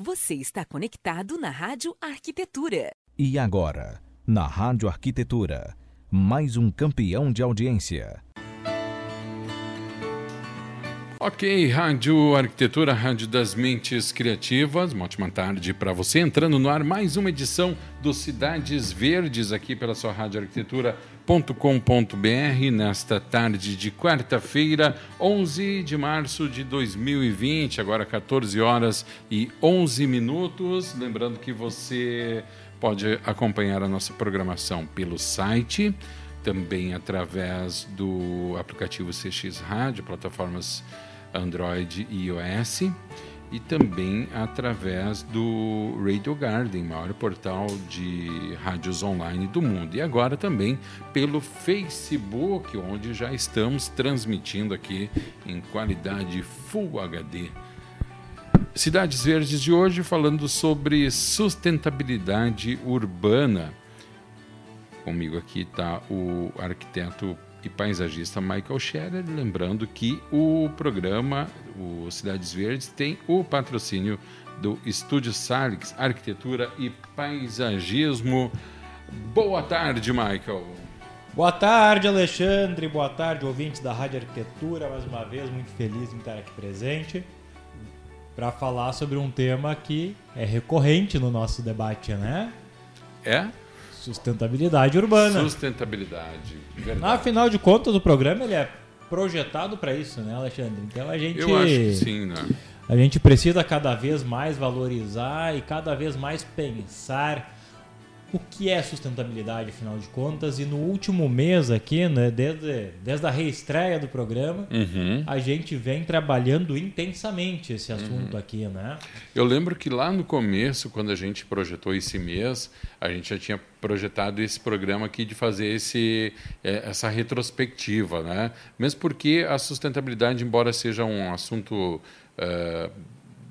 Você está conectado na Rádio Arquitetura. E agora, na Rádio Arquitetura, mais um campeão de audiência. Ok, Rádio Arquitetura, Rádio das Mentes Criativas. Uma ótima tarde para você. Entrando no ar, mais uma edição do Cidades Verdes aqui pela sua Rádio Arquitetura.com.br nesta tarde de quarta-feira, 11 de março de 2020, agora 14 horas e 11 minutos. Lembrando que você pode acompanhar a nossa programação pelo site, também através do aplicativo CX Rádio, plataformas Android e iOS, e também através do Radio Garden, maior portal de rádios online do mundo. E agora também pelo Facebook, onde já estamos transmitindo aqui em qualidade Full HD. Cidades Verdes de hoje falando sobre sustentabilidade urbana. Comigo aqui está o arquiteto e paisagista Michael Scherer, lembrando que o programa, o Cidades Verdes, tem o patrocínio do Estúdio Salix, Arquitetura e Paisagismo. Boa tarde, Michael. Boa tarde, Alexandre. Boa tarde, ouvintes da Rádio Arquitetura. Mais uma vez, muito feliz em estar aqui presente para falar sobre um tema que é recorrente no nosso debate, né? É? Sustentabilidade urbana. Sustentabilidade, verdade. Afinal de contas, o programa ele é projetado para isso, né, Alexandre? Então a gente Eu acho que sim, né? A gente precisa cada vez mais valorizar e cada vez mais pensar o que é sustentabilidade, afinal de contas. E no último mês aqui, né, desde, desde a reestreia do programa, Uhum. a gente vem trabalhando intensamente esse assunto Uhum. aqui, né? Eu lembro que lá no começo, quando a gente projetou esse mês, a gente já tinha projetado esse programa aqui de fazer esse, eh, essa retrospectiva, né? Mesmo porque a sustentabilidade, embora seja um assunto eh,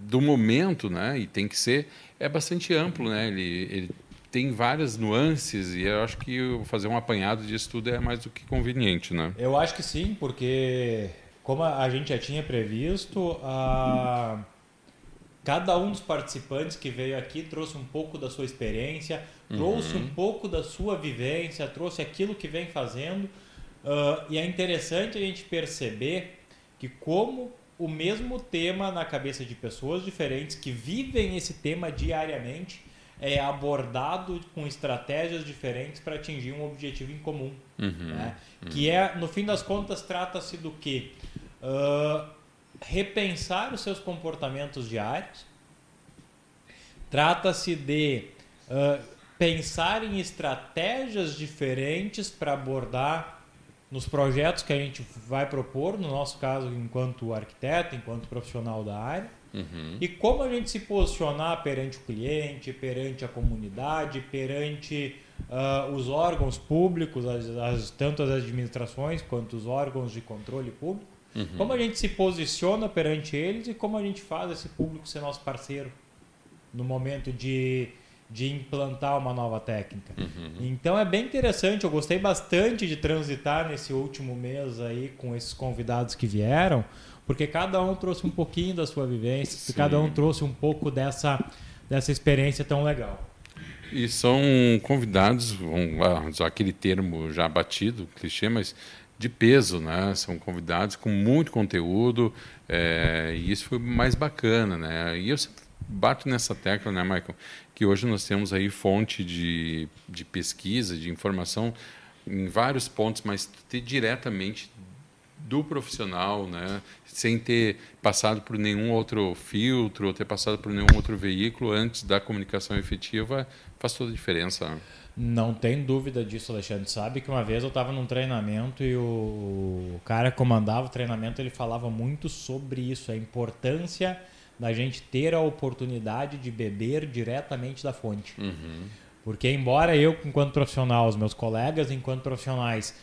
do momento, né? E tem que ser, é bastante amplo, né? Ele, ele tem várias nuances e eu acho que fazer um apanhado disso tudo é mais do que conveniente, né? Eu acho que sim, porque como a gente já tinha previsto, a... cada um dos participantes que veio aqui trouxe um pouco da sua experiência, trouxe um pouco da sua vivência, trouxe aquilo que vem fazendo. ah, e é interessante a gente perceber que como o mesmo tema na cabeça de pessoas diferentes que vivem esse tema diariamente é abordado com estratégias diferentes para atingir um objetivo em comum né? que é no fim das contas trata-se do que repensar os seus comportamentos diários. Trata-se de ah, pensar em estratégias diferentes para abordar nos projetos que a gente vai propor no nosso caso enquanto arquiteto enquanto profissional da área Uhum. e como a gente se posicionar perante o cliente, perante a comunidade, perante ah, os órgãos públicos, as, as- tanto as administrações quanto os órgãos de controle público, como a gente se posiciona perante eles e como a gente faz esse público ser nosso parceiro no momento de, de implantar uma nova técnica. Então é bem interessante, eu gostei bastante de transitar nesse último mês aí com esses convidados que vieram, porque cada um trouxe um pouquinho da sua vivência, Sim. cada um trouxe um pouco dessa, dessa experiência tão legal. E são convidados, vamos usar aquele termo já batido, clichê, mas de peso, né? São convidados com muito conteúdo, é, e isso foi mais bacana, né? E eu sempre bato nessa tecla, né, Michael? Que hoje nós temos aí fonte de, de pesquisa, de informação em vários pontos, mas ter diretamente do profissional, né? sem ter passado por nenhum outro filtro, ou ter passado por nenhum outro veículo antes da comunicação efetiva, faz toda a diferença. né? Não tem dúvida disso, Alexandre. Sabe que uma vez eu estava num treinamento e o cara que comandava o treinamento ele falava muito sobre isso, a importância da gente ter a oportunidade de beber diretamente da fonte. Porque embora eu, enquanto profissional, os meus colegas, enquanto profissionais,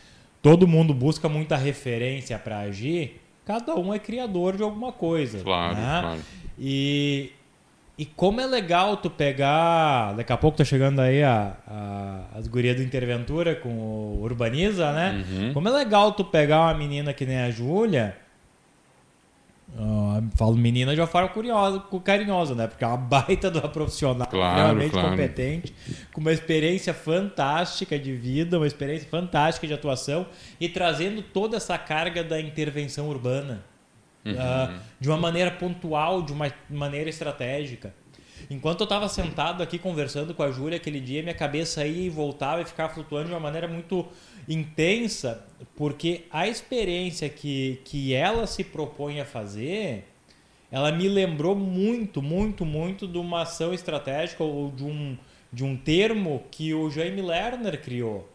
todo mundo busca muita referência para agir, cada um é criador de alguma coisa. Claro, né? claro. E, e como é legal tu pegar. Daqui a pouco tá chegando aí a, a- as gurias do Interventura com o Urbaniza, né? Uhum. Como é legal tu pegar uma menina que nem a Júlia Uh, falo menina de uma forma curiosa, carinhosa, né? Porque é uma baita de uma profissional Claro, realmente claro. competente, com uma experiência fantástica de vida, uma experiência fantástica de atuação e trazendo toda essa carga da intervenção urbana uh, de uma maneira pontual, de uma maneira estratégica. Enquanto eu estava sentado aqui conversando com a Júlia aquele dia, minha cabeça ia e voltava e ficava flutuando de uma maneira muito intensa, porque a experiência que, que ela se propõe a fazer, ela me lembrou muito, muito, muito de uma ação estratégica ou de um, de um termo que o Jaime Lerner criou,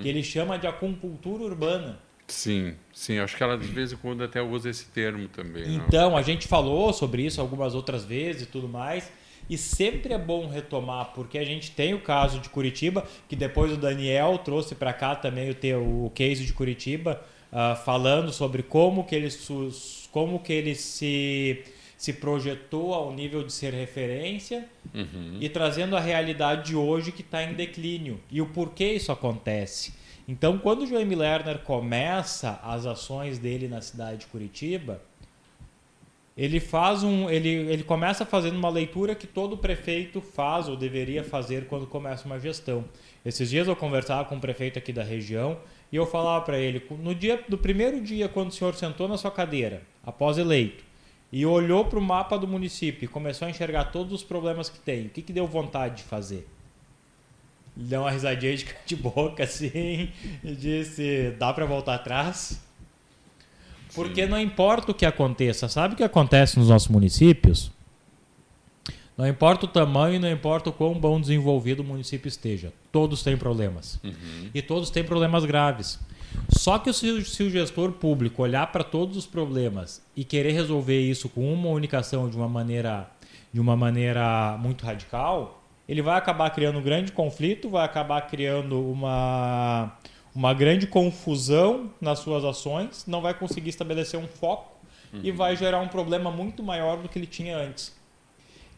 que ele chama de acupuntura urbana. Sim, sim. Acho que ela de vez em quando até usa esse termo também. não? Então, a gente falou sobre isso algumas outras vezes e tudo mais. E sempre é bom retomar, porque a gente tem o caso de Curitiba, que depois o Daniel trouxe para cá também o, teu, o case de Curitiba, ah, falando sobre como que ele, como que ele se, se projetou ao nível de ser referência Uhum. e trazendo a realidade de hoje que está em declínio e o porquê isso acontece. Então, quando o Joemir Lerner começa as ações dele na cidade de Curitiba, ele faz um, ele, ele começa fazendo uma leitura que todo prefeito faz ou deveria fazer quando começa uma gestão. Esses dias eu conversava com um prefeito aqui da região e eu falava para ele, no dia do primeiro dia quando o senhor sentou na sua cadeira, após eleito, e olhou para o mapa do município e começou a enxergar todos os problemas que tem, o que, que deu vontade de fazer? Ele deu uma risadinha de, boca assim e disse: dá para voltar atrás? Porque não importa o que aconteça, sabe o que acontece nos nossos municípios? Não importa o tamanho, não importa o quão bom desenvolvido o município esteja, todos têm problemas. E todos têm problemas graves. Só que se, o- gestor público olhar para todos os problemas e querer resolver isso com uma comunicação de uma maneira, de uma maneira muito radical, ele vai acabar criando um grande conflito, vai acabar criando uma, uma grande confusão nas suas ações, não vai conseguir estabelecer um foco e vai gerar um problema muito maior do que ele tinha antes.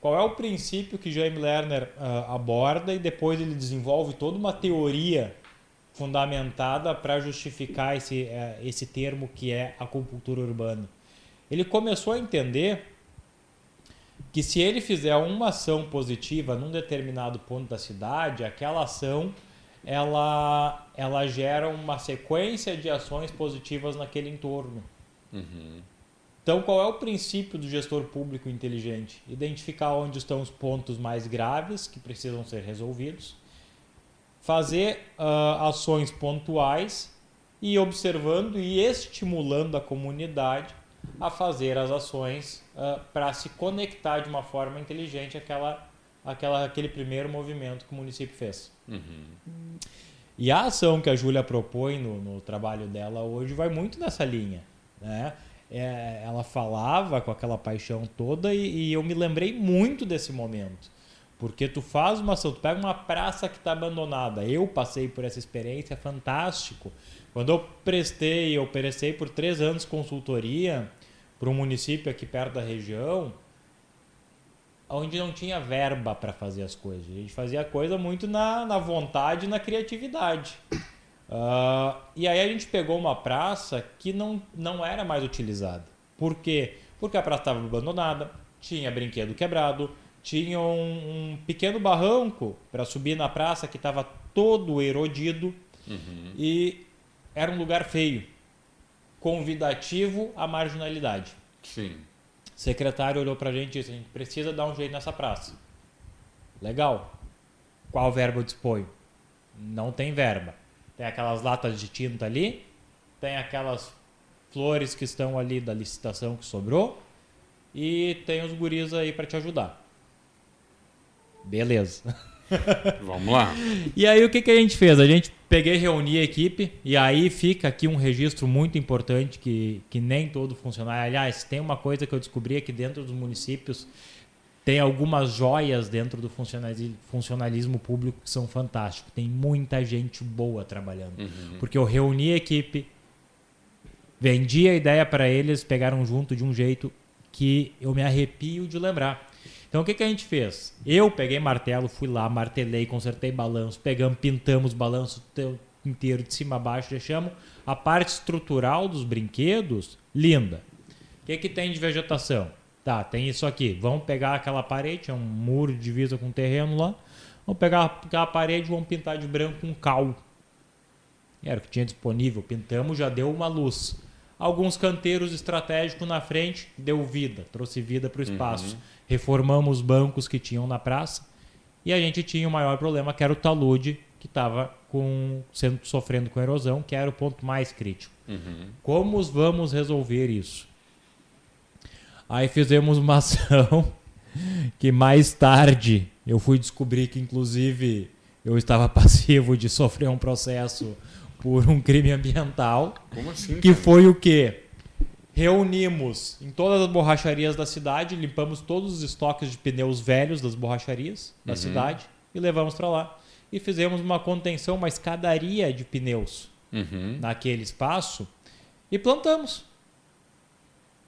Qual é o princípio que Jaime Lerner ah, aborda e depois ele desenvolve toda uma teoria fundamentada para justificar esse, eh, esse termo que é acupuntura urbana? Ele começou a entender que se ele fizer uma ação positiva num determinado ponto da cidade, aquela ação ela, ela gera uma sequência de ações positivas naquele entorno. Então, qual é o princípio do gestor público inteligente? Identificar onde estão os pontos mais graves que precisam ser resolvidos, fazer ah, ações pontuais e observando e estimulando a comunidade a fazer as ações para se conectar de uma forma inteligente àquela, àquela, àquele primeiro movimento que o município fez. E a ação que a Júlia propõe no, no trabalho dela hoje vai muito nessa linha. Né? É, ela falava com aquela paixão toda e, e eu me lembrei muito desse momento. Porque tu faz uma ação, tu pega uma praça que está abandonada. Eu passei por essa experiência, fantástico. Quando eu prestei, eu prestei por três anos consultoria para um município aqui perto da região, onde não tinha verba para fazer as coisas. A gente fazia a coisa muito na, na vontade e na criatividade. Ah, e aí a gente pegou uma praça que não, não era mais utilizada. Por quê? Porque a praça estava abandonada, tinha brinquedo quebrado, tinha um, um pequeno barranco para subir na praça que estava todo erodido e era um lugar feio, convidativo à marginalidade. Sim. O secretário olhou pra gente e disse: a gente precisa dar um jeito nessa praça. Legal. Qual verba eu disponho? Não tem verba. Tem aquelas latas de tinta ali, tem aquelas flores que estão ali da licitação que sobrou e tem os guris aí para te ajudar. Beleza. Vamos lá. E aí o que, que a gente fez? A gente peguei, reuni a equipe e aí fica aqui um registro muito importante que, que nem todo funcionário. Aliás, tem uma coisa que eu descobri aqui dentro dos municípios, tem algumas joias dentro do funcionalismo, funcionalismo público que são fantásticos. Tem muita gente boa trabalhando. Porque eu reuni a equipe, vendi a ideia para eles, pegaram junto de um jeito que eu me arrepio de lembrar. Então o que, que a gente fez? Eu peguei martelo, fui lá, martelei, consertei balanço, pegamos, pintamos balanço inteiro de cima a baixo, deixamos a parte estrutural dos brinquedos linda. O que, que tem de vegetação? Tá, tem isso aqui. Vamos pegar aquela parede, é um muro de divisa com terreno lá. Vamos pegar aquela parede e vamos pintar de branco com cal. Era o que tinha disponível. Pintamos, já deu uma luz. Alguns canteiros estratégicos na frente, deu vida, trouxe vida para o espaço. Uhum. Reformamos os bancos que tinham na praça. E a gente tinha o maior problema, que era o talude, que estava sendo sofrendo com erosão, que era o ponto mais crítico. Uhum. Como vamos resolver isso? Aí fizemos uma ação que mais tarde eu fui descobrir que, inclusive, eu estava passivo de sofrer um processo por um crime ambiental. Como assim? Que cara? foi o quê? Reunimos em todas as borracharias da cidade, limpamos todos os estoques de pneus velhos das borracharias da uhum. cidade e levamos para lá. E fizemos uma contenção, uma escadaria de pneus uhum. naquele espaço e plantamos.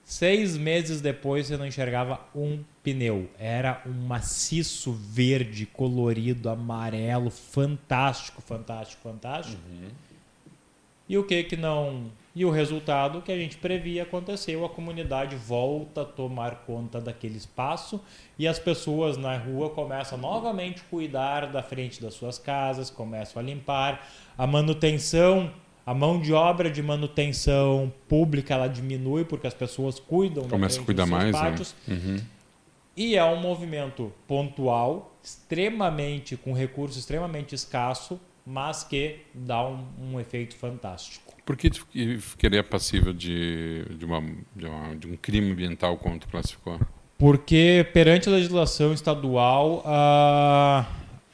Seis meses depois você não enxergava um pneu. Era um maciço verde, colorido, amarelo, fantástico, fantástico, fantástico. Uhum. E o que que não. E o resultado que a gente previa aconteceu: a comunidade volta a tomar conta daquele espaço e as pessoas na rua começam novamente a cuidar da frente das suas casas, começam a limpar. A manutenção a mão de obra de manutenção pública ela diminui porque as pessoas cuidam começa a cuidar mais né? pátios. Né? Uhum. e é um movimento pontual extremamente com recurso extremamente escasso mas que dá um, um efeito fantástico por que ficaria passível de, de, uma, de, uma, de um crime ambiental como tu classificou porque perante a legislação estadual a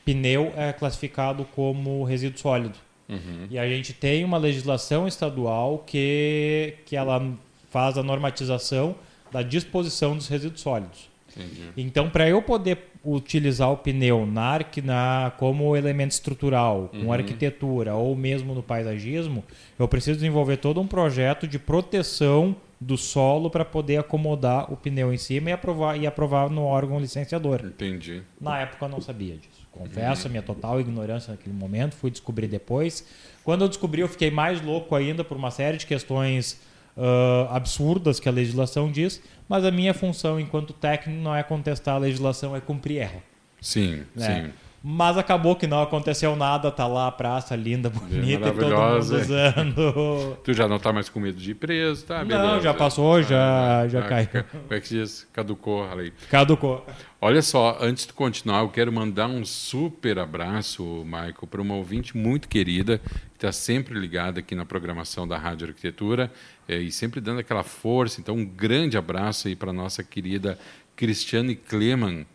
pneu é classificado como resíduo sólido Uhum. E a gente tem uma legislação estadual que, que ela faz a normatização da disposição dos resíduos sólidos. Entendi. Então, para eu poder utilizar o pneu na, na, como elemento estrutural, com uhum. arquitetura ou mesmo no paisagismo, eu preciso desenvolver todo um projeto de proteção do solo para poder acomodar o pneu em cima e aprovar, e aprovar no órgão licenciador. Entendi. Na época eu não sabia disso. Confesso a minha total ignorância naquele momento, fui descobrir depois. Quando eu descobri, eu fiquei mais louco ainda por uma série de questões uh, absurdas que a legislação diz, mas a minha função enquanto técnico não é contestar a legislação, é cumprir ela. Sim, né? sim. Mas acabou que não aconteceu nada, tá lá a praça linda, bonita, e todo mundo usando. tu já não tá mais com medo de ir preso, tá? Beleza. Não, já passou, já, ah, já ah, caiu. Como é que diz? Caducou a lei. Caducou. Olha só, antes de continuar, eu quero mandar um super abraço, Michael, para uma ouvinte muito querida, que está sempre ligada aqui na programação da Rádio Arquitetura é, e sempre dando aquela força. Então, um grande abraço aí para nossa querida Cristiane Kleman,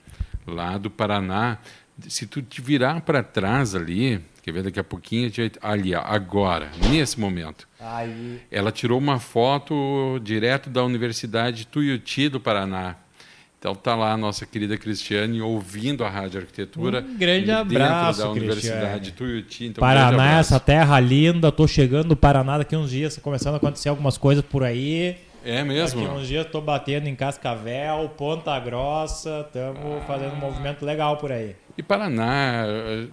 lá do Paraná se tu te virar para trás ali, quer ver daqui a pouquinho, ali, agora, nesse momento. Aí. Ela tirou uma foto direto da Universidade Tuiuti do Paraná. Então tá lá a nossa querida Cristiane ouvindo a Rádio Arquitetura. Um grande abraço, da Universidade Tuiuti. Então, Paraná, essa terra linda, tô chegando no Paraná daqui uns dias, começando a acontecer algumas coisas por aí. É mesmo? Daqui uns dias estou batendo em Cascavel, Ponta Grossa, estamos ah. fazendo um movimento legal por aí. E Paraná, eh,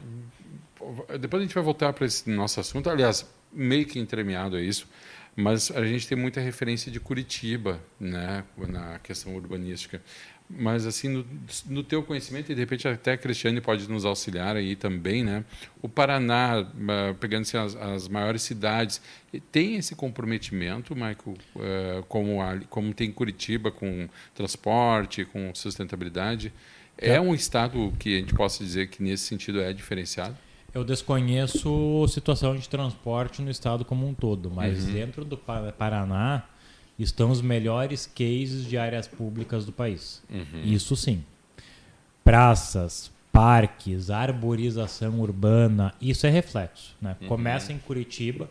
depois a gente vai voltar para esse nosso assunto, aliás, meio que entremeado é isso, mas a gente tem muita referência de Curitiba, né, na questão urbanística. Mas assim, no, no, teu conhecimento, e de repente até a Cristiane pode nos auxiliar aí também, né? O Paraná, uh, pegando assim, as, as, maiores cidades, tem esse comprometimento, Michael, uh, como, a, como tem Curitiba com transporte, com sustentabilidade? É. é um estado que a gente possa dizer que nesse sentido é diferenciado? Eu desconheço a situação de transporte no estado como um todo, mas uhum. dentro do Paraná estão os melhores cases de áreas públicas do país. Uhum. Isso sim. Praças, parques, arborização urbana, isso é reflexo. Né? Uhum. Começa em Curitiba.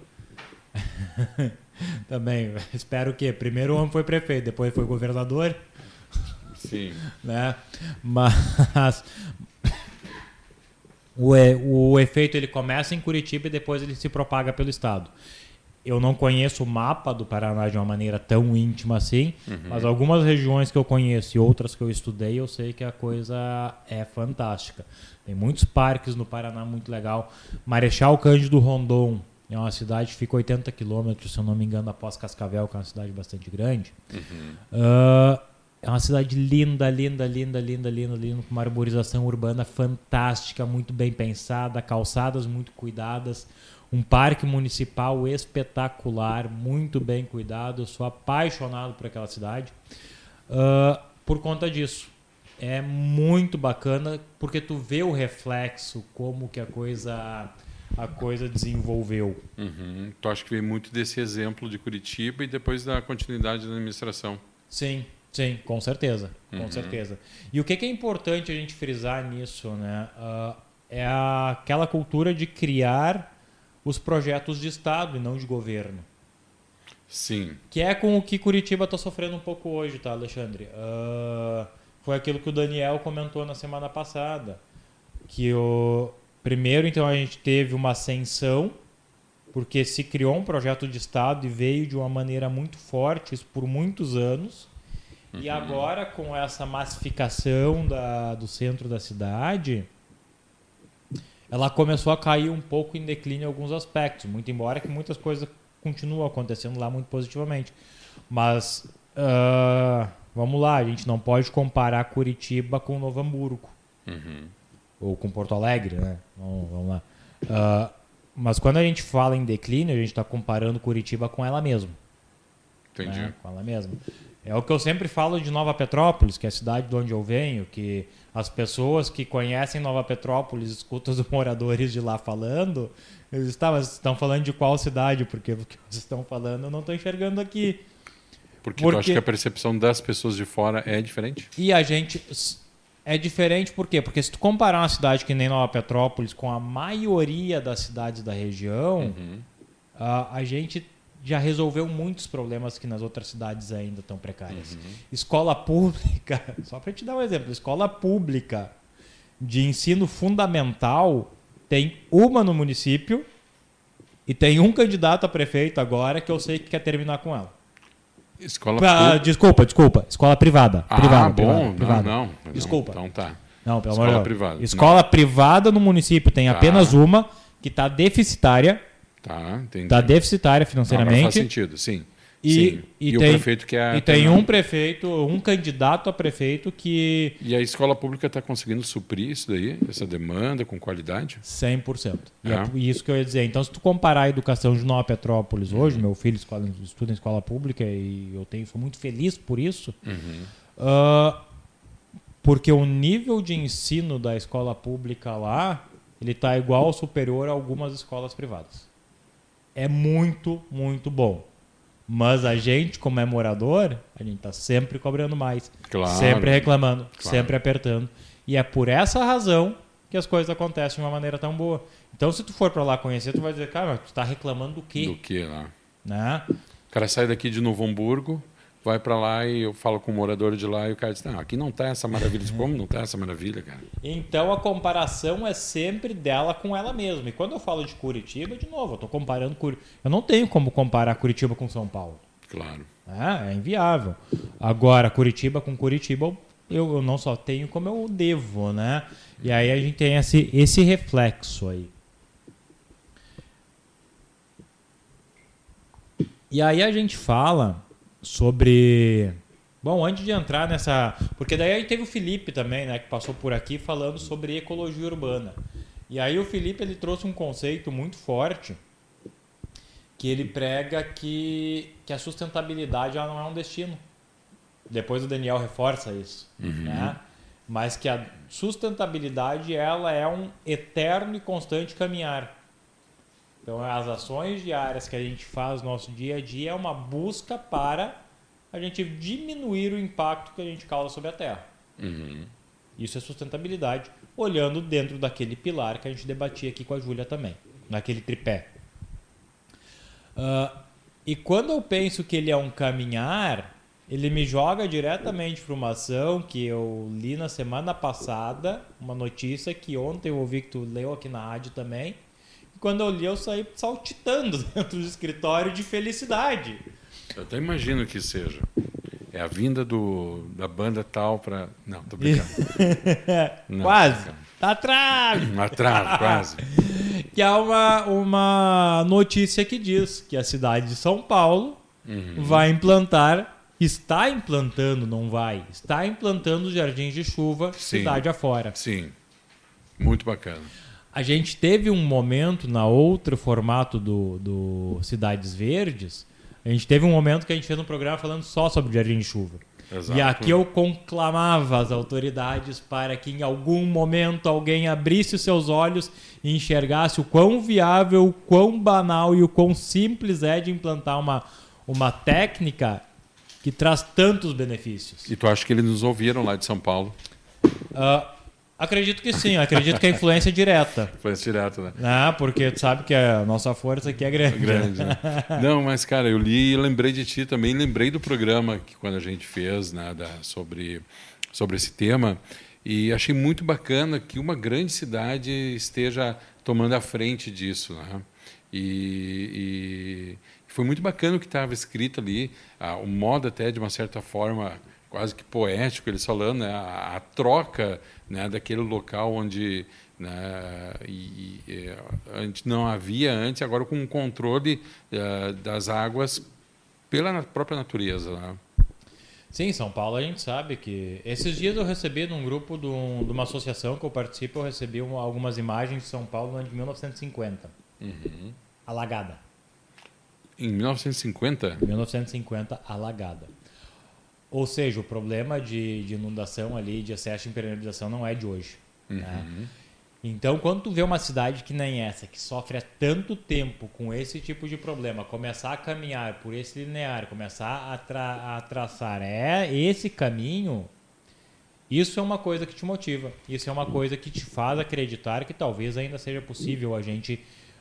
Também, espero que primeiro o homem foi prefeito, depois foi governador. Sim. né? Mas o, o efeito ele começa em Curitiba e depois ele se propaga pelo estado eu não conheço o mapa do Paraná de uma maneira tão íntima assim, uhum. mas algumas regiões que eu conheço e outras que eu estudei, eu sei que a coisa é fantástica. Tem muitos parques no Paraná muito legal. Marechal Cândido Rondon, É uma cidade que fica 80 quilômetros, se eu não me engano, após Cascavel, que é uma cidade bastante grande. Uh, é uma cidade linda, linda, linda, linda, linda, linda, com uma arborização urbana fantástica, muito bem pensada, calçadas muito cuidadas, um parque municipal espetacular, muito bem cuidado. Eu sou apaixonado por aquela cidade uh, por conta disso. É muito bacana porque tu vê o reflexo, como que a coisa a coisa desenvolveu. Uhum. Tu acha que veio muito desse exemplo de Curitiba e depois da continuidade da administração? Sim, sim, com certeza, com Uhum. certeza. E o que, que é importante a gente frisar nisso, né? Ah, é a- aquela cultura de criar os projetos de Estado e não de governo. Sim. Que é com o que Curitiba está sofrendo um pouco hoje, tá, Alexandre? Ah, foi aquilo que o Daniel comentou na semana passada. Que o primeiro, então, a gente teve uma ascensão, porque se criou um projeto de Estado e veio de uma maneira muito forte, isso por muitos anos. E agora, com essa massificação da, do centro da cidade, ela começou a cair um pouco em declínio em alguns aspectos, muito embora que muitas coisas continuam acontecendo lá muito positivamente. Mas ah, vamos lá, a gente não pode comparar Curitiba com Novo Hamburgo Uhum. ou com Porto Alegre, né? Vamos, vamos lá. Ah, mas quando a gente fala em declínio, a gente está comparando Curitiba com ela mesma Entendi. né, com ela mesma. É o que eu sempre falo de Nova Petrópolis, que é a cidade de onde eu venho, que as pessoas que conhecem Nova Petrópolis, escutam os moradores de lá falando, eles estão, mas estão falando de qual cidade? Porque o que vocês estão falando eu não estou enxergando aqui. Porque, Porque- tu acha que a percepção das pessoas de fora é diferente? E a gente é diferente por quê? Porque se tu comparar uma cidade que nem Nova Petrópolis com a maioria das cidades da região, Uhum. a, a gente já resolveu muitos problemas que nas outras cidades ainda estão precárias. Escola pública, só para te dar um exemplo, escola pública de ensino fundamental tem uma no município e tem um candidato a prefeito agora que eu sei que quer terminar com ela. Escola Ah, pública. desculpa, desculpa. Escola privada. Ah, privada, bom. privada, privada. Não, não. Desculpa. Então tá. Não, pelo Escola amor de Deus. privada. Escola privada no município tem Tá. apenas uma que está deficitária, Tá, entendi. está deficitária Agora faz financeiramente. sentido, sim. E, sim. e o tem, prefeito quer. e tem um prefeito, um candidato a prefeito que E a escola pública está conseguindo suprir isso daí, essa demanda com qualidade? 100%. E é É. isso que eu ia dizer. Então, se tu comparar a educação de Nova Petrópolis hoje, meu filho escola, estuda em escola pública e eu tenho, sou muito feliz por isso, ah, porque o nível de ensino da escola pública lá, ele está igual ou superior a algumas escolas privadas. É muito, muito bom. Mas a gente, como é morador, a gente está sempre cobrando mais. Claro. Sempre reclamando, Claro. sempre apertando. E é por essa razão que as coisas acontecem de uma maneira tão boa. Então, se tu for para lá conhecer, tu vai dizer, cara, mas tu tá reclamando do quê? Do que lá? Né? O cara sai daqui de Novo Hamburgo, vai para lá e eu falo com o morador de lá e o cara diz: Não, aqui não tá essa maravilha. Como não tá essa maravilha, cara? Então, a comparação é sempre dela com ela mesma. E quando eu falo de Curitiba, de novo, eu tô comparando Curitiba. Eu não tenho como comparar Curitiba com São Paulo. Claro. né? É inviável. Agora, Curitiba com Curitiba, eu, eu não só tenho como eu devo, né? E aí a gente tem esse, esse reflexo aí. E aí a gente fala sobre. Bom, antes de entrar nessa. Porque daí aí teve o Felipe também, né? Que passou por aqui falando sobre ecologia urbana. E aí o Felipe ele trouxe um conceito muito forte que ele prega que, que a sustentabilidade ela não é um destino. Depois o Daniel reforça isso, né? Mas que a sustentabilidade ela é um eterno e constante caminhar. Então as ações diárias que a gente faz no nosso dia a dia é uma busca para a gente diminuir o impacto que a gente causa sobre a Terra. Uhum. Isso é sustentabilidade, olhando dentro daquele pilar que a gente debatia aqui com a Júlia também, naquele tripé. Ah, e quando eu penso que ele é um caminhar, ele me joga diretamente para uma ação que eu li na semana passada, uma notícia que ontem eu ouvi que tu leu aqui na rádio também. Quando eu li, eu saí saltitando dentro do escritório de felicidade. Eu até imagino que seja. É a vinda do, da banda tal para. Não, tô brincando. Não, Quase. Tá atrás. Atrás, quase. que há uma, uma notícia que diz que a cidade de São Paulo Uhum. vai implantar, está implantando, não vai, está implantando jardins de chuva Sim. cidade afora. Sim. Muito bacana. A gente teve um momento na outro formato do, do Cidades Verdes, a gente teve um momento que a gente fez um programa falando só sobre jardim de chuva. Exato. E aqui eu conclamava as autoridades para que em algum momento alguém abrisse os seus olhos e enxergasse o quão viável, o quão banal e o quão simples é de implantar uma, uma técnica que traz tantos benefícios. E tu acha que eles nos ouviram lá de São Paulo? Ah, acredito que sim, acredito que a influência é direta. Esse direto, né? Ah, porque tu sabe que a nossa força aqui é grande. Grande, né? Não, mas, cara, eu li e lembrei de ti também. Lembrei do programa que quando a gente fez né, da- sobre, sobre esse tema. E achei muito bacana que uma grande cidade esteja tomando a frente disso. Né? E, e foi muito bacana o que estava escrito ali. ah, o modo, até, de uma certa forma, quase que poético, eles falando, né? a, a troca né, daquele local onde né, e, e, antes não havia antes, agora com o controle eh, das águas pela própria natureza. Né? Sim, São Paulo a gente sabe que. Esses dias eu recebi num grupo de, um- de uma associação que eu participo, eu recebi um- algumas imagens de São Paulo no ano de 1950. Alagada. Em 1950, 1950, alagada. Ou seja, o problema de, de inundação ali, de excesso de impermeabilização, não é de hoje. né? Então, quando tu vê uma cidade que nem essa, que sofre há tanto tempo com esse tipo de problema, começar a caminhar por esse linear, começar a, tra a traçar é esse caminho, isso é uma coisa que te motiva. Isso é uma coisa que te faz acreditar que talvez ainda seja possível a gente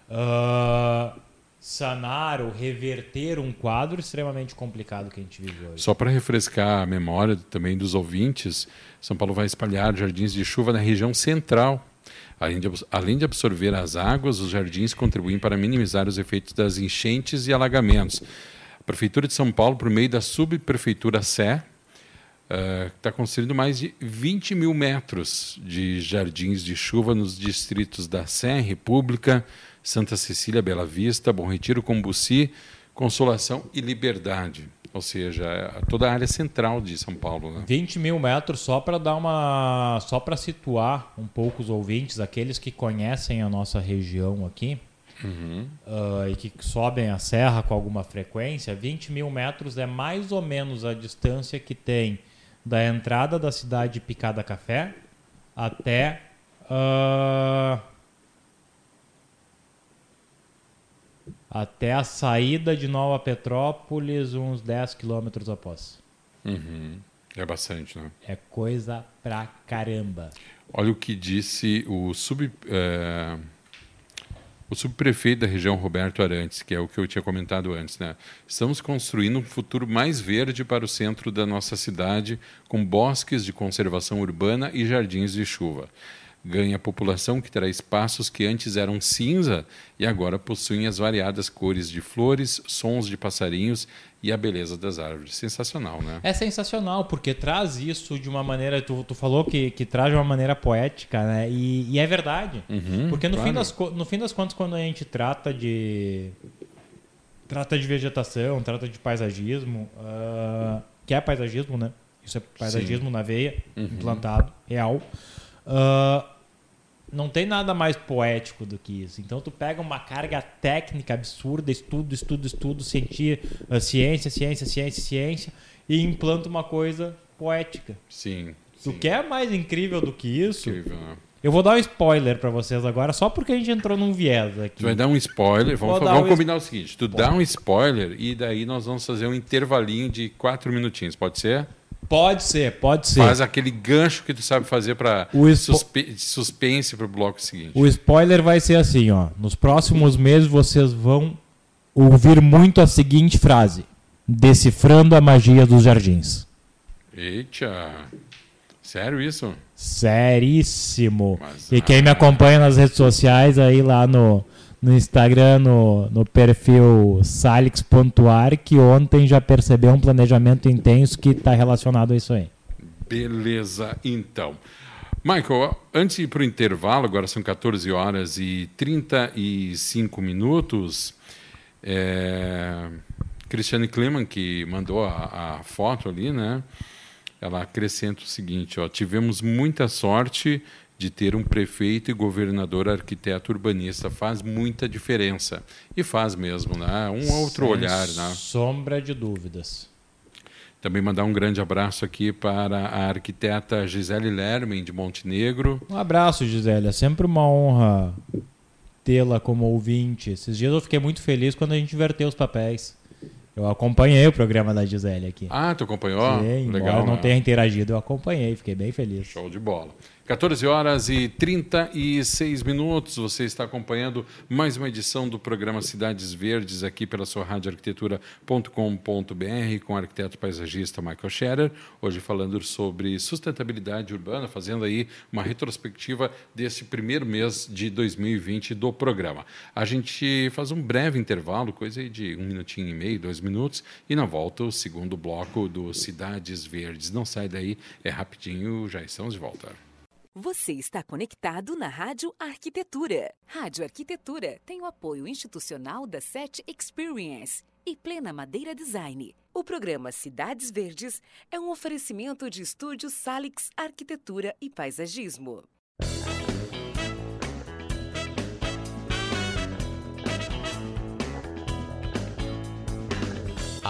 ah, sanar ou reverter um quadro extremamente complicado que a gente vive hoje. só para refrescar a memória também dos ouvintes, São Paulo vai espalhar jardins de chuva na região central. Além de, absorver as águas, os jardins contribuem para minimizar os efeitos das enchentes e alagamentos. A Prefeitura de São Paulo, por meio da Subprefeitura Sé, está construindo mais de 20 mil metros de jardins de chuva nos distritos da Sé, República, Santa Cecília, Bela Vista, Bom Retiro, Combuci, Consolação e Liberdade. Ou seja, é toda a área central de São Paulo. Né? 20 mil metros só para dar uma. só para situar um pouco os ouvintes, aqueles que conhecem a nossa região aqui ah, e que sobem a serra com alguma frequência, 20 mil metros é mais ou menos a distância que tem da entrada da cidade de Picada Café até. ah, até a saída de Nova Petrópolis, uns 10 quilômetros após. Uhum. É bastante, né? É coisa pra caramba. Olha o que disse o, sub, eh, o subprefeito da região, Roberto Arantes, que é o que eu tinha comentado antes. Né? Estamos construindo um futuro mais verde para o centro da nossa cidade, com bosques de conservação urbana e jardins de chuva. Ganha população que terá espaços que antes eram cinza e agora possuem as variadas cores de flores, sons de passarinhos e a beleza das árvores. Sensacional, né? É sensacional, porque traz isso de uma maneira. Tu, tu falou que, que traz de uma maneira poética, né? E, e é verdade. Uhum, porque no, fim claro. das, co- no fim das contas, quando a gente trata de. Trata de vegetação, trata de paisagismo, ah, que é paisagismo, né? Isso é paisagismo na veia, Uhum. implantado, real. Ah, não tem nada mais poético do que isso. Então tu pega uma carga técnica absurda, estudo, estudo, estudo, cientia, ah, ciência, ciência, ciência, ciência, e implanta uma coisa poética. Sim. Sim. quer mais incrível do que isso? Incrível, né? Eu vou dar um spoiler pra vocês agora, só porque a gente entrou num viés aqui. Tu vai dar um spoiler. Vamos, vamos um combinar o seguinte: tu dá um spoiler e daí nós vamos fazer um intervalinho de quatro minutinhos. Pode ser? Pode ser, pode ser. Faz aquele gancho que tu sabe fazer para O suspe suspense pro bloco seguinte. O spoiler vai ser assim, ó. Nos próximos meses vocês vão ouvir muito a seguinte frase: Decifrando a magia dos jardins. Eita! Sério isso? Seríssimo. Mas, E quem me ah. acompanha nas redes sociais aí lá no, no Instagram, no, no perfil salix.ar, que ontem já percebeu um planejamento intenso que está relacionado a isso aí. Beleza, então. Michael, antes de ir para o intervalo, agora são 14 horas e 35 minutos. É... Cristiane Kleman, que mandou a, a, foto ali, né? Ela acrescenta o seguinte: ó, tivemos muita sorte de ter um prefeito e governador arquiteto urbanista. Faz muita diferença. E faz mesmo, né? Um outro Sem olhar, né? Sombra de dúvidas. Também mandar um grande abraço aqui para a arquiteta Gisele Lermen, de Montenegro. Um abraço, Gisele. É sempre uma honra tê-la como ouvinte. Esses dias eu fiquei muito feliz quando a gente inverteu os papéis. Eu acompanhei o programa da Gisele aqui. Ah, tu acompanhou? Sim, Legal. não né? tenha interagido, eu acompanhei, fiquei bem feliz. Show de bola. 14 horas e 36 minutos. Você está acompanhando mais uma edição do programa Cidades Verdes aqui pela sua rádio arquitetura.com.br com o arquiteto paisagista Michael Scherer. Hoje falando sobre sustentabilidade urbana, fazendo aí uma retrospectiva desse primeiro mês de 2020 do programa. A gente faz um breve intervalo, coisa aí de um minutinho e meio, dois minutos, e na volta o segundo bloco do Cidades Verdes. Não sai daí, é rapidinho, já estamos de volta. Você está conectado na Rádio Arquitetura. Rádio Arquitetura tem o apoio institucional da SET Experience e Plena Madeira Design. O programa Cidades Verdes é um oferecimento de estúdios Salix Arquitetura e Paisagismo.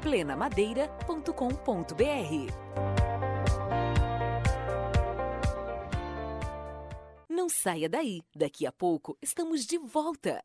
plenamadeira.com.br. Não saia daí, daqui a pouco estamos de volta.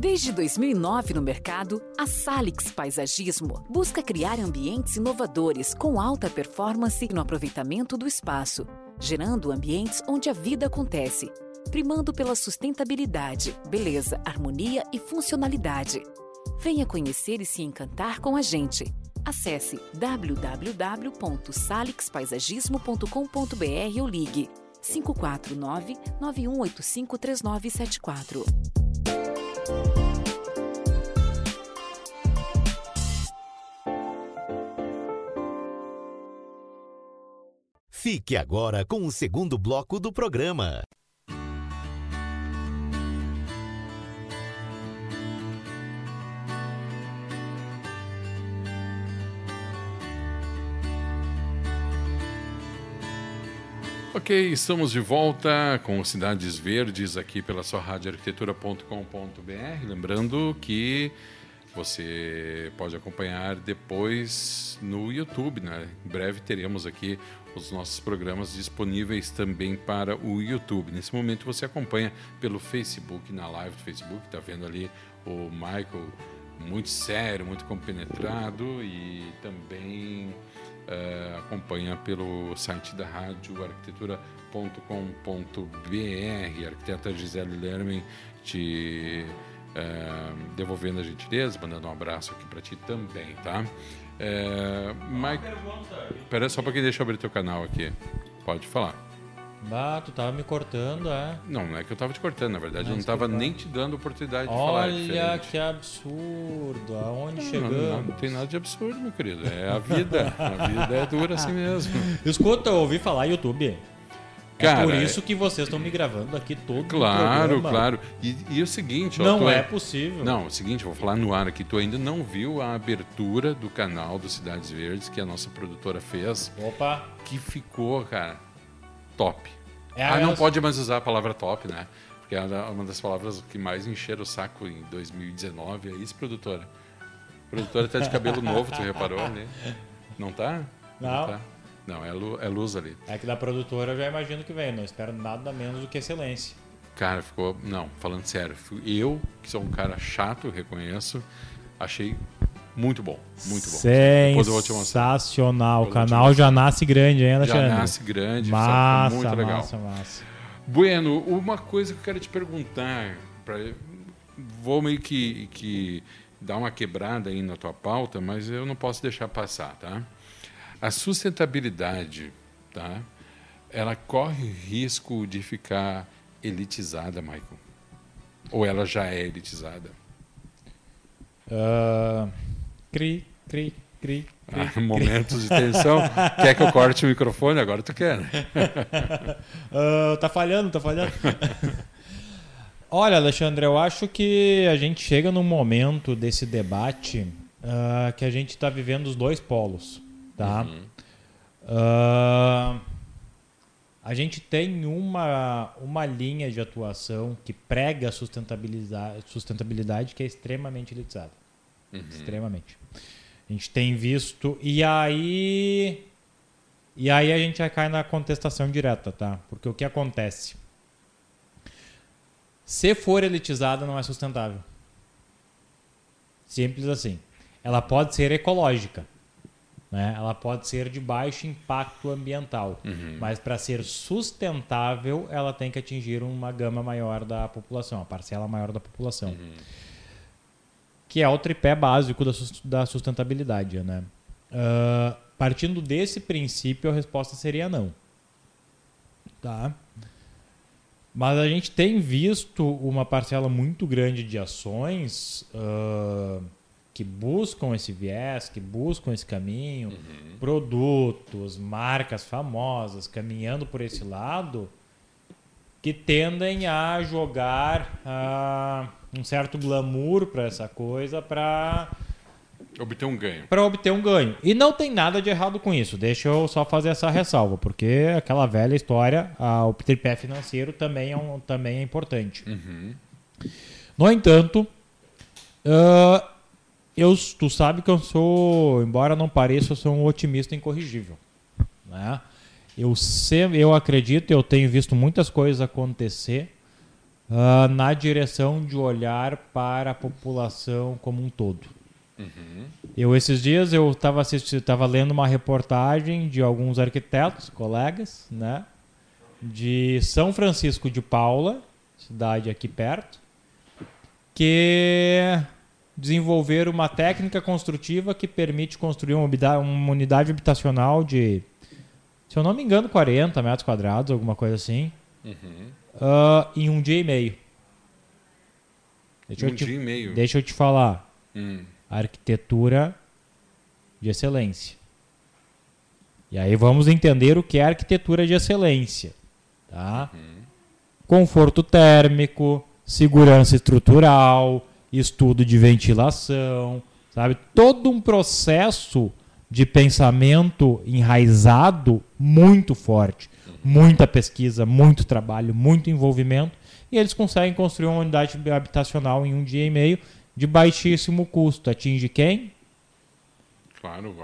Desde 2009 no mercado, a Salix Paisagismo busca criar ambientes inovadores com alta performance no aproveitamento do espaço, gerando ambientes onde a vida acontece, primando pela sustentabilidade, beleza, harmonia e funcionalidade. Venha conhecer e se encantar com a gente. Acesse www.salixpaisagismo.com.br ou ligue 549 9185 3974. Fique agora com o segundo bloco do programa. Ok, estamos de volta com Cidades Verdes aqui pela sua rádio arquitetura.com.br. Lembrando que você pode acompanhar depois no YouTube, né? Em breve teremos aqui os nossos programas disponíveis também para o YouTube. Nesse momento você acompanha pelo Facebook, na live do Facebook, está vendo ali o Michael muito sério, muito compenetrado e também uh, acompanha pelo site da rádio arquitetura.com.br. Arquiteta Gisele Lermen te uh, devolvendo a gentileza, mandando um abraço aqui para ti também, tá? É, Mike, pera só para que deixa eu abrir teu canal aqui. Pode falar. Ah, tu tava me cortando, é? Não, não é que eu tava te cortando, na verdade, eu não tava nem te dando oportunidade de falar. é Olha que absurdo. Aonde Não, chegamos? não, não tem nada de absurdo, meu querido. É a vida. A vida é dura assim mesmo. Escuta, eu ouvi falar YouTube. Cara, é por é- isso que vocês estão me gravando aqui todo o Claro, claro. E, e o seguinte, ó, Não tu é possível. Não, é o seguinte, eu vou falar no ar aqui. Tu ainda não viu a abertura do canal do Cidades Verdes que a nossa produtora fez, Opa. que ficou, cara, top. É ah, não pode mais usar a palavra top, né? Porque é uma das palavras que mais encheram o saco em 2019 é isso, produtora. A produtora tá de cabelo novo, tu reparou ali? Não tá? Não. tá. Não, é, lu- é luz ali. É que da produtora eu já imagino que vem. Não espero nada menos do que excelência. Cara, ficou. Não, falando sério, eu, que sou um cara chato, reconheço, achei muito bom. Muito bom. Sensacional. O canal já nasce grande, hein, Já Alexandre? nasce grande, Massa, muito legal. massa, massa. Bueno, uma coisa que eu quero te perguntar, pra, vou meio que, que dar uma quebrada aí na tua pauta, mas eu não posso deixar passar, tá? A sustentabilidade, tá? Ela corre risco de ficar elitizada, Michael? Ou ela já é elitizada? Ah, cri, cri, cri. cri. Ah, momentos de tensão. Quer que eu corte o microfone? Agora tu quer. Ah, tá falhando, tá falhando. Olha, Alexandre, eu acho que a gente chega num momento desse debate ah, que a gente está vivendo os dois polos, tá? Ah, a gente tem uma, uma linha de atuação que prega a sustentabilidade, sustentabilidade que é extremamente elitizada. Extremamente. A gente tem visto. E aí. E aí a gente já cai na contestação direta, tá? Porque o que acontece? Se for elitizada, não é sustentável. Simples assim. Ela pode ser ecológica. Né? Ela pode ser de baixo impacto ambiental. Mas para ser sustentável, ela tem que atingir uma gama maior da população, uma parcela maior da população. Que é o tripé básico da sus- da sustentabilidade. Né? Ah, partindo desse princípio, a resposta seria não. Tá? Mas a gente tem visto uma parcela muito grande de ações ah, que buscam esse viés, que buscam esse caminho, produtos, marcas famosas caminhando por esse lado, que tendem a jogar ah, um certo glamour para essa coisa para Obter um ganho. para obter um ganho. E não tem nada de errado com isso. Deixa eu só fazer essa ressalva, porque aquela velha história, a, o tripé financeiro também é, um, também é importante. No entanto, ah, eu, tu sabe que eu sou, embora não pareça, eu sou um otimista incorrigível. Né? Eu, sempre, eu acredito, eu tenho visto muitas coisas acontecer ah, na direção de olhar para a população como um todo. Eu esses dias eu estava estava lendo uma reportagem de alguns arquitetos, colegas, né, de São Francisco de Paula, cidade aqui perto, que desenvolveram uma técnica construtiva que permite construir uma unidade, uma unidade habitacional de, se eu não me engano, 40 metros quadrados, alguma coisa assim, ah, em um dia e meio. Deixa, Um te, dia e meio. deixa eu te falar Hum. arquitetura de excelência. E aí vamos entender o que é arquitetura de excelência, tá? Conforto térmico, segurança estrutural, estudo de ventilação, sabe? Todo um processo de pensamento enraizado muito forte, muita pesquisa, muito trabalho, muito envolvimento, e eles conseguem construir uma unidade habitacional em um dia e meio de baixíssimo custo. Atinge quem? Claro,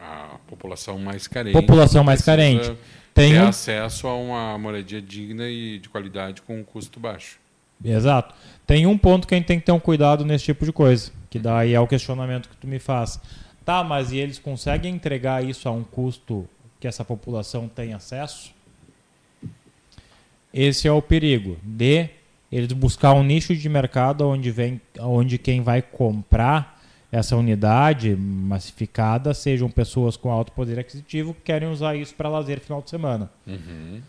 a, a população mais carente. População mais carente. Tem ter um- acesso a uma moradia digna e de qualidade com um custo baixo. Exato. Tem um ponto que a gente tem que ter um cuidado nesse tipo de coisa, que daí é o questionamento que tu me faz. Tá, mas e eles conseguem entregar isso a um custo que essa população tem acesso? Esse é o perigo de eles buscar um nicho de mercado onde vem, onde quem vai comprar essa unidade massificada sejam pessoas com alto poder aquisitivo que querem usar isso para lazer final de semana. Uhum.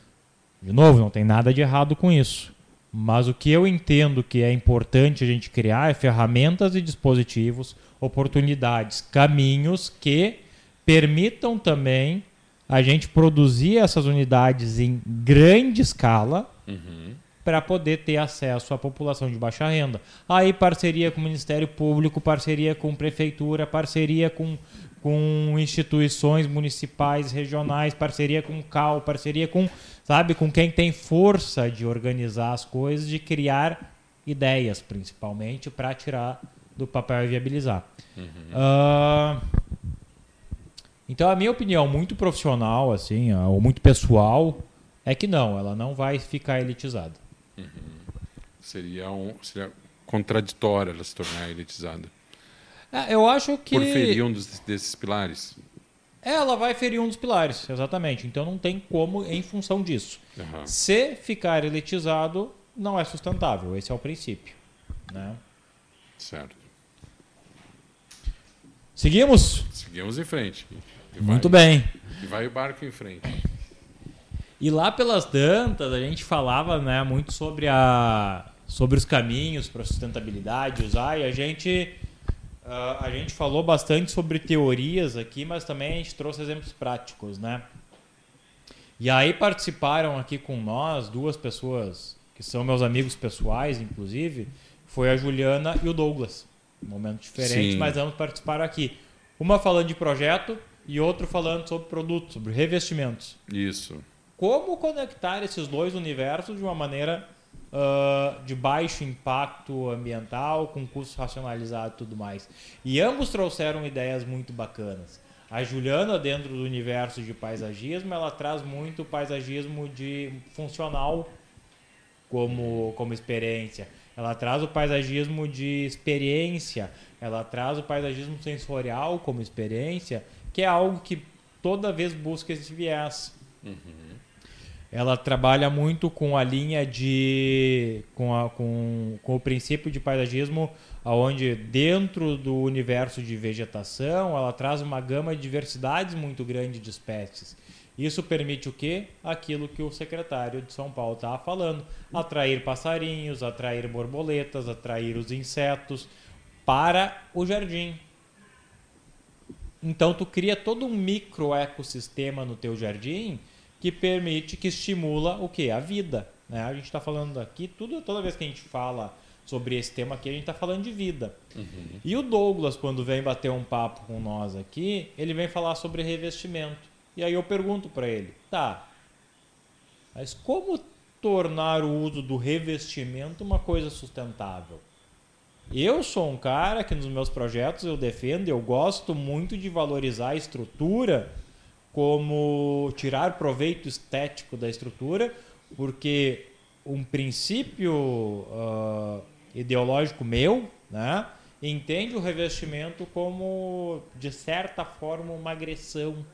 De novo, não tem nada de errado com isso. Mas o que eu entendo que é importante a gente criar é ferramentas e dispositivos, oportunidades, caminhos que permitam também a gente produzir essas unidades em grande escala Uhum. para poder ter acesso à população de baixa renda. Aí parceria com o Ministério Público, parceria com prefeitura, parceria com, com instituições municipais, regionais, parceria com o CAL, parceria com, sabe, com quem tem força de organizar as coisas, de criar ideias, principalmente, para tirar do papel e viabilizar. Ah, então, a minha opinião, muito profissional, assim, ah, ou muito pessoal, é que não, ela não vai ficar elitizada. Seria, um, seria contraditório ela se tornar elitizada. É, eu acho que Por ferir um dos, desses pilares. Ela vai ferir um dos pilares, exatamente. Então não tem como em função disso. Aham. Se ficar elitizado, não é sustentável. Esse é o princípio. Né? Certo. Seguimos? Seguimos em frente. E Muito vai, bem. E vai o barco em frente. E lá pelas tantas, a gente falava né, muito sobre, a, sobre os caminhos para sustentabilidade, usar, e a gente, ah, a gente falou bastante sobre teorias aqui, mas também a gente trouxe exemplos práticos, né? E aí participaram aqui com nós duas pessoas que são meus amigos pessoais, inclusive, foi a Juliana e o Douglas. Um momento diferente, Sim. mas ambos participaram aqui. Uma falando de projeto e outro falando sobre produto, sobre revestimentos Isso. como conectar esses dois universos de uma maneira ah, de baixo impacto ambiental, com custo racionalizado e tudo mais. E ambos trouxeram ideias muito bacanas. A Juliana, dentro do universo de paisagismo, ela traz muito paisagismo de funcional como, como experiência. Ela traz o paisagismo de experiência, ela traz o paisagismo sensorial como experiência, que é algo que toda vez busca esse viés. Ela trabalha muito com a linha de. com, a- com, com o princípio de paisagismo, onde dentro do universo de vegetação ela traz uma gama de diversidades muito grande de espécies. Isso permite o quê? Aquilo que o secretário de São Paulo estava falando: atrair passarinhos, atrair borboletas, atrair os insetos para o jardim. Então tu cria todo um micro ecossistema no teu jardim que permite, que estimula o que? A vida. Né? A gente está falando aqui, tudo, toda vez que a gente fala sobre esse tema aqui, a gente está falando de vida. E o Douglas, quando vem bater um papo com nós aqui, ele vem falar sobre revestimento. E aí eu pergunto para ele, tá, mas como tornar o uso do revestimento uma coisa sustentável? Eu sou um cara que nos meus projetos eu defendo, eu gosto muito de valorizar a estrutura como tirar proveito estético da estrutura, porque um princípio ah, ideológico meu, né, entende o revestimento como de certa forma uma agressão,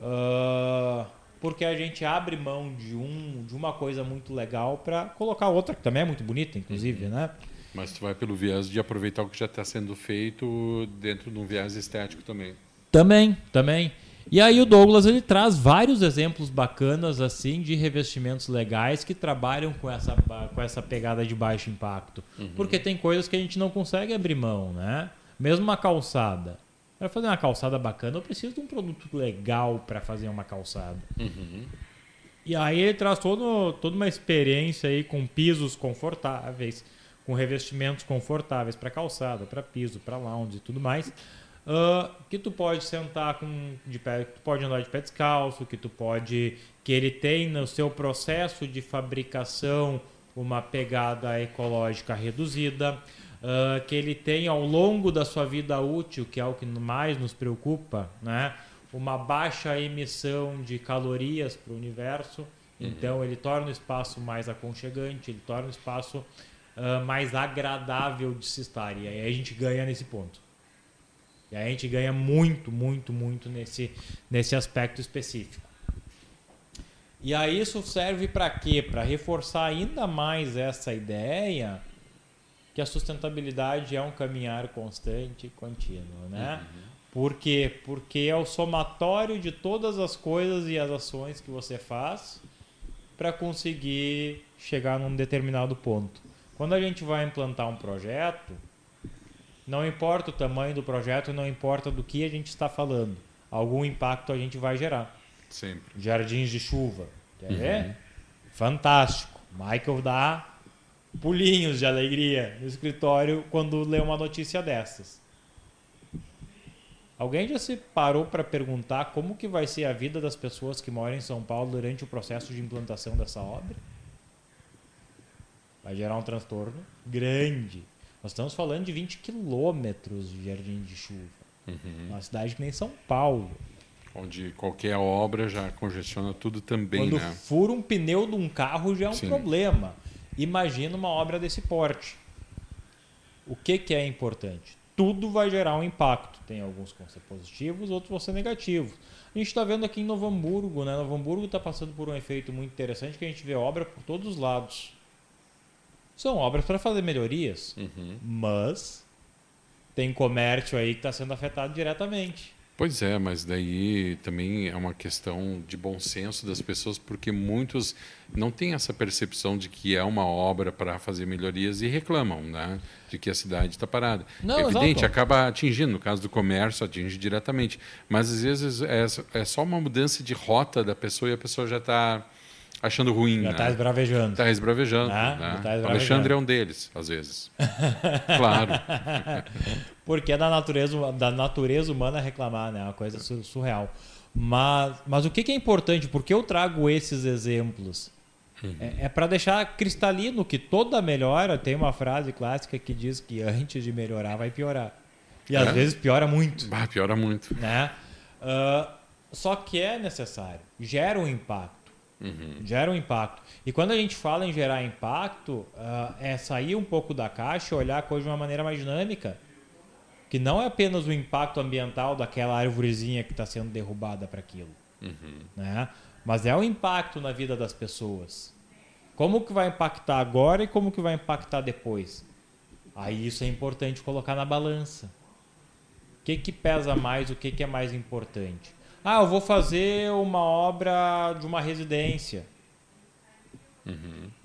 Ah, porque a gente abre mão de um de uma coisa muito legal para colocar outra que também é muito bonita, inclusive, né? Mas tu vai pelo viés de aproveitar o que já está sendo feito dentro de um viés estético também. Também, também. E aí o Douglas ele traz vários exemplos bacanas assim de revestimentos legais que trabalham com essa, com essa pegada de baixo impacto. Porque tem coisas que a gente não consegue abrir mão, né? Mesmo uma calçada. Para fazer uma calçada bacana, eu preciso de um produto legal para fazer uma calçada. E aí ele traz todo, toda uma experiência aí com pisos confortáveis, com revestimentos confortáveis para calçada, para piso, para lounge e tudo mais. Ah, que tu pode sentar com de pé, que tu pode andar de pé descalço, que tu pode que ele tem no seu processo de fabricação uma pegada ecológica reduzida, ah, que ele tem ao longo da sua vida útil, que é o que mais nos preocupa, né? Uma baixa emissão de calorias para o universo. Então ele torna o espaço mais aconchegante, ele torna o espaço ah, mais agradável de se estar. E aí a gente ganha nesse ponto. E a gente ganha muito, muito, muito nesse, nesse aspecto específico. E aí isso serve para quê? Para reforçar ainda mais essa ideia que a sustentabilidade é um caminhar constante e contínuo, né? Por quê? Porque é o somatório de todas as coisas e as ações que você faz para conseguir chegar num determinado ponto. Quando a gente vai implantar um projeto, não importa o tamanho do projeto, não importa do que a gente está falando, algum impacto a gente vai gerar. Sempre. Jardins de chuva, quer ver? Fantástico. Michael dá pulinhos de alegria no escritório quando lê uma notícia dessas. Alguém já se parou para perguntar como que vai ser a vida das pessoas que moram em São Paulo durante o processo de implantação dessa obra? Vai gerar um transtorno grande. Nós estamos falando de 20 quilômetros de jardim de chuva. Uma cidade que nem São Paulo. Onde qualquer obra já congestiona tudo também, Quando né? fura um pneu de um carro já é um Sim. problema. Imagina uma obra desse porte. O que, que é importante? Tudo vai gerar um impacto. Tem alguns que vão ser positivos, outros vão ser negativos. A gente está vendo aqui em Novo Hamburgo, né? Novo Hamburgo está passando por um efeito muito interessante que a gente vê obra por todos os lados. São obras para fazer melhorias, Uhum. mas tem comércio aí que está sendo afetado diretamente. Pois é, mas daí também é uma questão de bom senso das pessoas, porque muitos não têm essa percepção de que é uma obra para fazer melhorias e reclamam, né? De que a cidade está parada. Não, Evidente, exato. acaba atingindo, no caso do comércio, atinge diretamente. Mas às vezes é, é só uma mudança de rota da pessoa e a pessoa já está achando ruim. Já né? está esbravejando. Está esbravejando. Ah, né? já tá esbravejando. Alexandre é um deles, às vezes. claro. Porque é da natureza, da natureza humana reclamar, né? É uma coisa su- surreal. Mas, mas o que, que é importante? Por que eu trago esses exemplos? É, para deixar cristalino que toda melhora tem uma frase clássica que diz que antes de melhorar vai piorar. E às É? vezes piora muito, Bah, piora muito. né? Ah, só que é necessário. Gera um impacto. Gera um impacto. E quando a gente fala em gerar impacto, ah, é sair um pouco da caixa e olhar a coisa de uma maneira mais dinâmica. Que não é apenas o impacto ambiental daquela árvorezinha que está sendo derrubada para aquilo. Né? Mas é o impacto na vida das pessoas. Como que vai impactar agora e como que vai impactar depois? Aí isso é importante colocar na balança. O que, que pesa mais, o que, que é mais importante? Ah, eu vou fazer uma obra de uma residência.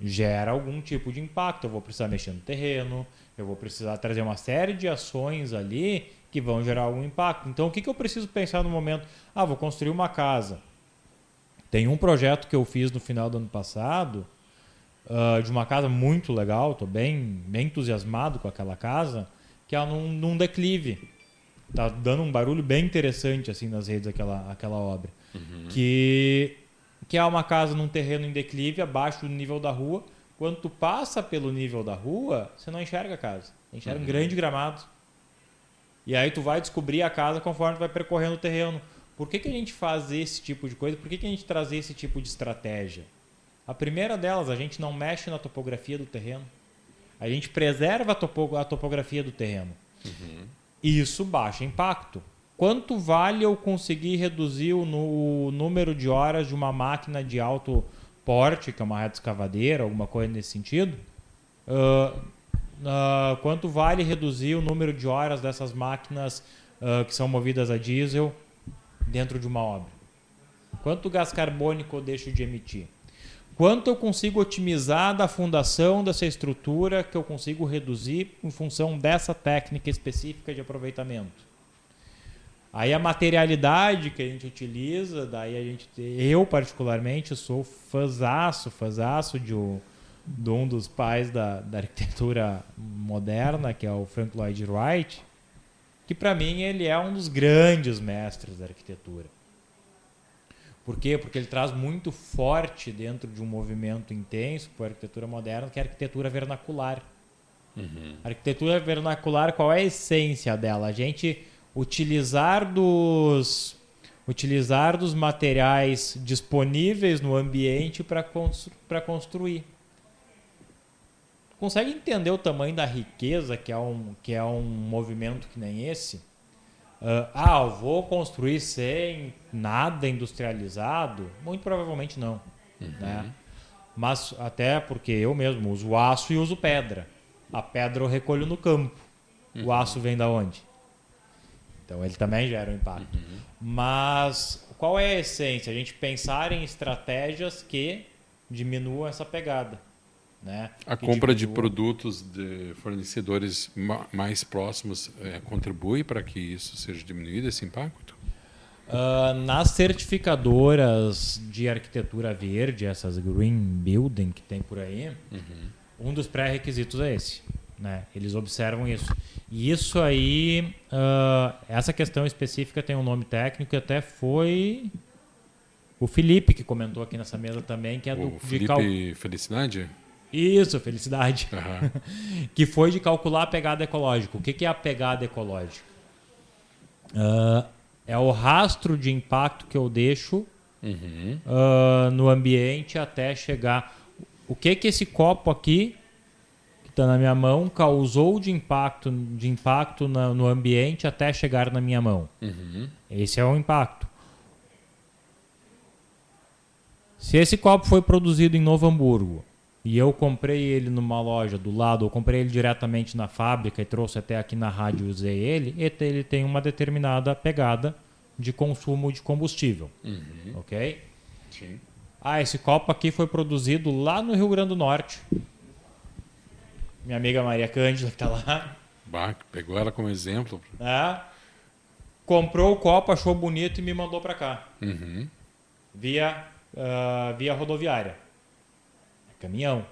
Gera algum tipo de impacto. Eu vou precisar mexer no terreno, eu vou precisar trazer uma série de ações ali que vão gerar algum impacto. Então, o que, que eu preciso pensar no momento? Ah, vou construir uma casa. Tem um projeto que eu fiz no final do ano passado ah, de uma casa muito legal, estou bem, bem entusiasmado com aquela casa, que é num, num declive. Tá dando um barulho bem interessante assim nas redes aquela, aquela obra. Que, que é uma casa num terreno em declive, abaixo do nível da rua. Quando tu passa pelo nível da rua, você não enxerga a casa. Enxerga um grande gramado. E aí tu vai descobrir a casa conforme tu vai percorrendo o terreno. Por que, que a gente faz esse tipo de coisa? Por que, que a gente traz esse tipo de estratégia? A primeira delas, a gente não mexe na topografia do terreno. A gente preserva a, topo- a topografia do terreno. Isso baixa impacto. Quanto vale eu conseguir reduzir o, nu- o número de horas de uma máquina de alto porte, que é uma reta escavadeira, alguma coisa nesse sentido? Ah, ah, quanto vale reduzir o número de horas dessas máquinas ah, que são movidas a diesel dentro de uma obra? Quanto gás carbônico eu deixo de emitir? Quanto eu consigo otimizar da fundação dessa estrutura que eu consigo reduzir em função dessa técnica específica de aproveitamento? Aí a materialidade que a gente utiliza, daí a gente, eu particularmente sou fãzaço, fãzaço de, de um dos pais da, da arquitetura moderna, que é o Frank Lloyd Wright, que para mim ele é um dos grandes mestres da arquitetura. Por quê? Porque ele traz muito forte dentro de um movimento intenso a arquitetura moderna, que é a arquitetura vernacular. A arquitetura vernacular, qual é a essência dela? A gente utilizar dos utilizar dos materiais disponíveis no ambiente para constru construir. Consegue entender o tamanho da riqueza que é um, que é um movimento que nem esse? Ah, ah, eu vou construir sem nada industrializado? Muito provavelmente não. Né? Mas até porque eu mesmo uso aço e uso pedra. A pedra eu recolho no campo. O aço vem da onde? Então ele também gera um impacto. Mas qual é a essência? A gente pensar em estratégias que diminuam essa pegada. Né? A Que compra de produtos de fornecedores ma- mais próximos eh, contribui para que isso seja diminuído, esse impacto? Ah, nas certificadoras de arquitetura verde, essas Green Building que tem por aí, um dos pré-requisitos é esse. Né? Eles observam isso. E isso aí, ah, essa questão específica tem um nome técnico e até foi o Felipe que comentou aqui nessa mesa também, que é do o de cal... Felipe Felicidade? Isso, felicidade. Aham. que foi de calcular a pegada ecológica. O que, que é a pegada ecológica? Ah, é o rastro de impacto que eu deixo Uhum. ah, no ambiente até chegar. O que que esse copo aqui que está na minha mão causou de impacto, de impacto na- no ambiente até chegar na minha mão? Uhum. Esse é o impacto. Se esse copo foi produzido em Novo Hamburgo e eu comprei ele numa loja do lado, ou comprei ele diretamente na fábrica e trouxe até aqui na rádio e usei ele, ele tem uma determinada pegada de consumo de combustível. Ok? Sim. Ah, esse copo aqui foi produzido lá no Rio Grande do Norte. Minha amiga Maria Cândida, que está lá, Bah, pegou ela como exemplo. né? comprou o copo, achou bonito e me mandou para cá. Uhum. via, ah, via rodoviária. Caminhão.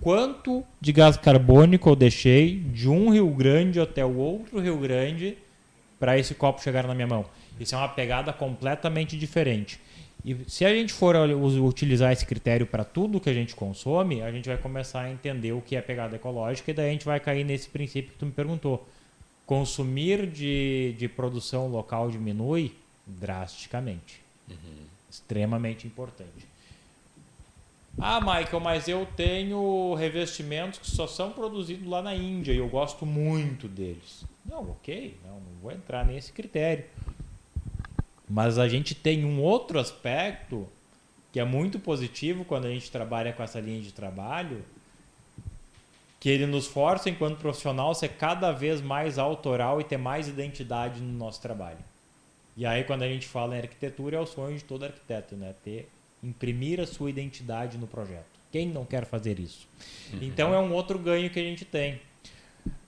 Quanto de gás carbônico eu deixei de um Rio Grande até o outro Rio Grande para esse copo chegar na minha mão? Isso é uma pegada completamente diferente. E se a gente for utilizar esse critério para tudo que a gente consome, a gente vai começar a entender o que é pegada ecológica e daí a gente vai cair nesse princípio que tu me perguntou. Consumir de, de produção local diminui drasticamente extremamente importante. Ah, Michael, mas eu tenho revestimentos que só são produzidos lá na Índia e eu gosto muito deles. Não, ok, não, não vou entrar nesse critério. Mas a gente tem um outro aspecto que é muito positivo quando a gente trabalha com essa linha de trabalho, que ele nos força, enquanto profissional, ser cada vez mais autoral e ter mais identidade no nosso trabalho. E aí, quando a gente fala em arquitetura, é o sonho de todo arquiteto, né? Ter, imprimir a sua identidade no projeto. Quem não quer fazer isso? Então, é um outro ganho que a gente tem.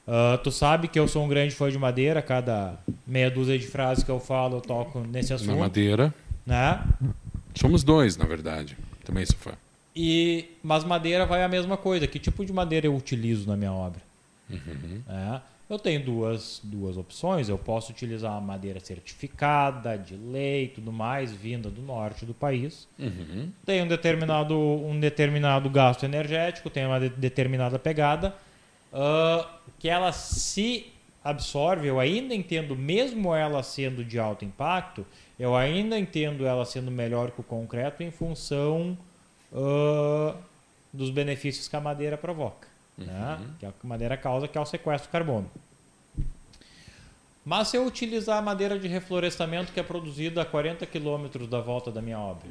Ah, tu sabe que eu sou um grande fã de madeira, cada meia dúzia de frases que eu falo, eu toco nesse Na assunto. madeira. Né? Somos dois, na verdade. Também sou fã. E, mas madeira vai a mesma coisa. Que tipo de madeira eu utilizo na minha obra? É, eu tenho duas, duas opções. Eu posso utilizar uma madeira certificada, de lei e tudo mais, vinda do norte do país. Uhum. Tem um determinado, um determinado gasto energético, tem uma de- determinada pegada, ah, que ela se absorve, eu ainda entendo, mesmo ela sendo de alto impacto, eu ainda entendo ela sendo melhor que o concreto em função ah, dos benefícios que a madeira provoca. Né? Que a madeira causa, que é o sequestro de carbono. Mas se eu utilizar a madeira de reflorestamento que é produzida a 40 quilômetros da volta da minha obra,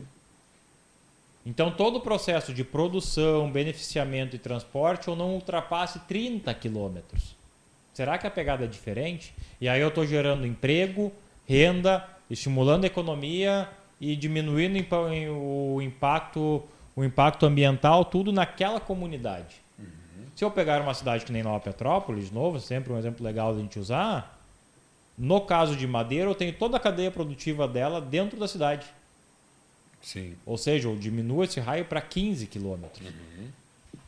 então todo o processo de produção, beneficiamento e transporte eu não ultrapasse 30 quilômetros. Será que a pegada é diferente? E aí eu estou gerando emprego, renda, estimulando a economia e diminuindo o impacto, o impacto ambiental, tudo naquela comunidade. Se eu pegar uma cidade que nem Nova Petrópolis, de novo, sempre um exemplo legal de a gente usar, no caso de Madeira, eu tenho toda a cadeia produtiva dela dentro da cidade. Sim. Ou seja, eu diminuo esse raio para 15 quilômetros.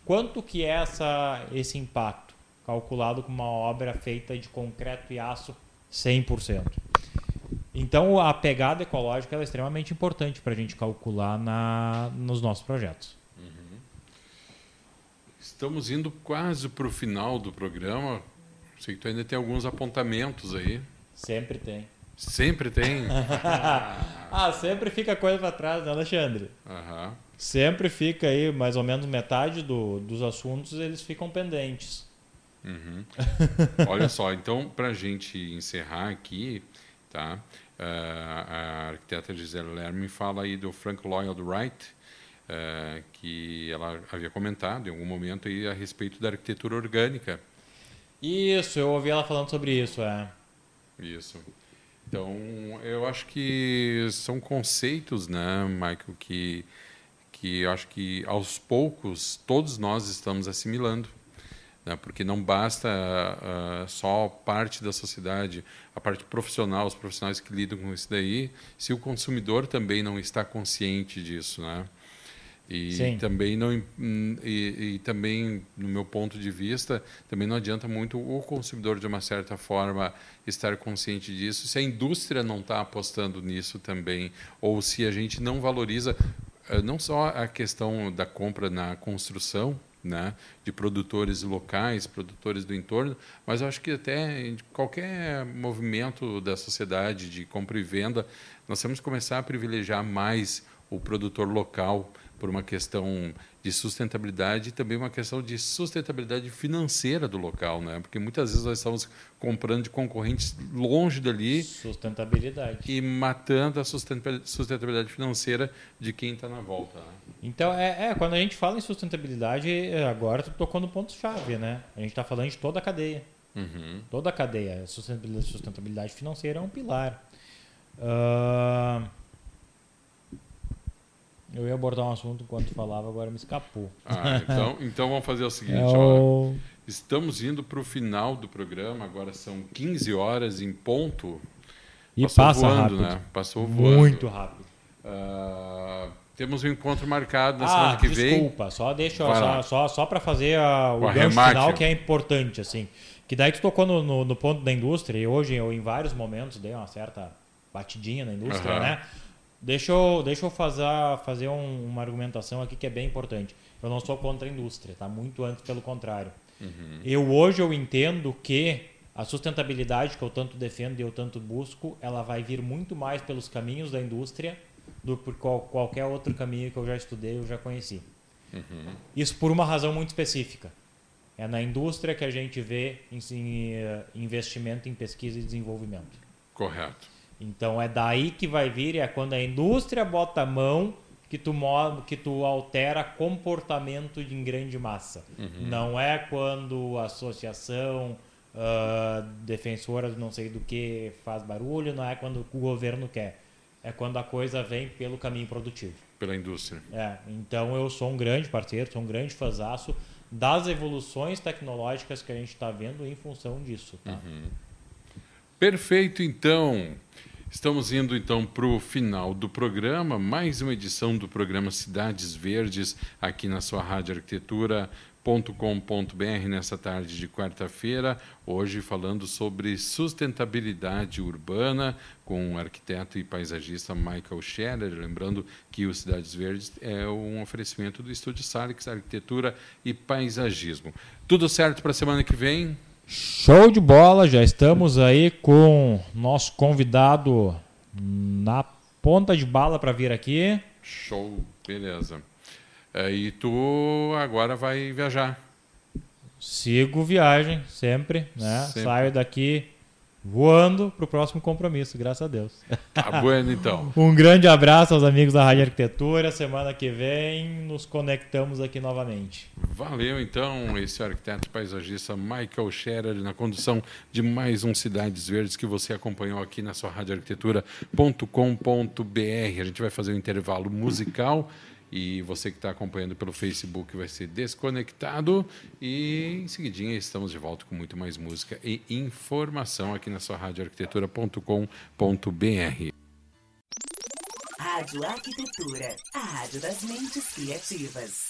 Quanto que é essa, esse impacto? Calculado com uma obra feita de concreto e aço 100%. Então, a pegada ecológica é extremamente importante para a gente calcular na, nos nossos projetos. Estamos indo quase para o final do programa. Sei que tu ainda tem alguns apontamentos aí. Sempre tem. Sempre tem. ah, sempre fica coisa para trás, né, Alexandre? Aham. Sempre fica aí, mais ou menos metade do, dos assuntos, eles ficam pendentes. Uhum. Olha só, então, para a gente encerrar aqui, tá? Ah, a arquiteta Gisele Lerme fala aí do Frank Lloyd Wright, é, que ela havia comentado em algum momento aí a respeito da arquitetura orgânica. Isso, eu ouvi ela falando sobre isso, é. Isso. Então, eu acho que são conceitos, né, Michael, que, que eu acho que aos poucos todos nós estamos assimilando. Né, porque não basta uh, só parte da sociedade, a parte profissional, os profissionais que lidam com isso daí, se o consumidor também não está consciente disso, né? E Sim. também não hum, e, e, também no meu ponto de vista também não adianta muito o consumidor de uma certa forma estar consciente disso se a indústria não está apostando nisso também ou se a gente não valoriza eh, não só a questão da compra na construção né, de produtores locais, produtores do entorno, mas acho que até qualquer movimento da sociedade de compra e venda, nós temos que começar a privilegiar mais o produtor local, por uma questão de sustentabilidade e também uma questão de sustentabilidade financeira do local, né? Porque muitas vezes nós estamos comprando de concorrentes longe dali. Sustentabilidade. E matando a sustentabilidade financeira de quem está na volta. Né? Então, é, é, quando a gente fala em sustentabilidade, agora tu tocou no ponto-chave, né? A gente está falando de toda a cadeia. Uhum. Toda a cadeia. Sustentabilidade, sustentabilidade financeira é um pilar. Uh eu ia abordar um assunto enquanto falava, agora me escapou. Ah, então, então vamos fazer o seguinte: é o... estamos indo para o final do programa, agora são 15 horas em ponto. E Passou passa voando, rápido. né? Passou voando. Muito rápido. Uh, temos um encontro marcado na ah, semana que desculpa, vem. Desculpa, só deixa só, só, só para fazer a, o, o gancho final que é importante, assim. Que daí tu tocou no, no, no, ponto da indústria, e hoje eu em vários momentos dei uma certa batidinha na indústria, uhum. né? Deixa eu, deixa eu fazer, fazer um, uma argumentação aqui que é bem importante. Eu não sou contra a indústria, tá? Muito antes, pelo contrário. Uhum. Eu hoje eu entendo que a sustentabilidade que eu tanto defendo e eu tanto busco, ela vai vir muito mais pelos caminhos da indústria do que por qual, qualquer outro caminho que eu já estudei, eu já conheci. Uhum. Isso por uma razão muito específica. É na indústria que a gente vê em, em, eh, investimento em pesquisa e desenvolvimento. Correto. Então é daí que vai vir, é quando a indústria bota a mão que tu, que tu altera comportamento em grande massa. Uhum. Não é quando a associação uh, defensora de não sei do que faz barulho, não é quando o governo quer. É quando a coisa vem pelo caminho produtivo. Pela indústria. É, então eu sou um grande parceiro, sou um grande fazaço das evoluções tecnológicas que a gente está vendo em função disso. Tá? Uhum. Perfeito, então. Estamos indo então para o final do programa, mais uma edição do programa Cidades Verdes, aqui na sua Rádio Arquitetura.com.br nessa tarde de quarta-feira, hoje falando sobre sustentabilidade urbana com o arquiteto e paisagista Michael Scherer, lembrando que o Cidades Verdes é um oferecimento do Estúdio Salix, Arquitetura e Paisagismo. Tudo certo para a semana que vem? Show de bola, já estamos aí com nosso convidado na ponta de bala para vir aqui. Show, beleza. É, e tu agora vai viajar? Sigo viagem, sempre, né? Sempre. Saio daqui voando para o próximo compromisso, graças a Deus. Tá bueno, então. um grande abraço aos amigos da Rádio Arquitetura. Semana que vem nos conectamos aqui novamente. Valeu, então, esse arquiteto paisagista Michael Scherer na condução de mais um Cidades Verdes que você acompanhou aqui na sua radioarquitetura.com.br. A gente vai fazer um intervalo musical. E você que está acompanhando pelo Facebook vai ser desconectado. E em seguidinha estamos de volta com muito mais música e informação aqui na sua radioarquitetura.com.br. Rádio Arquitetura, a rádio das mentes criativas.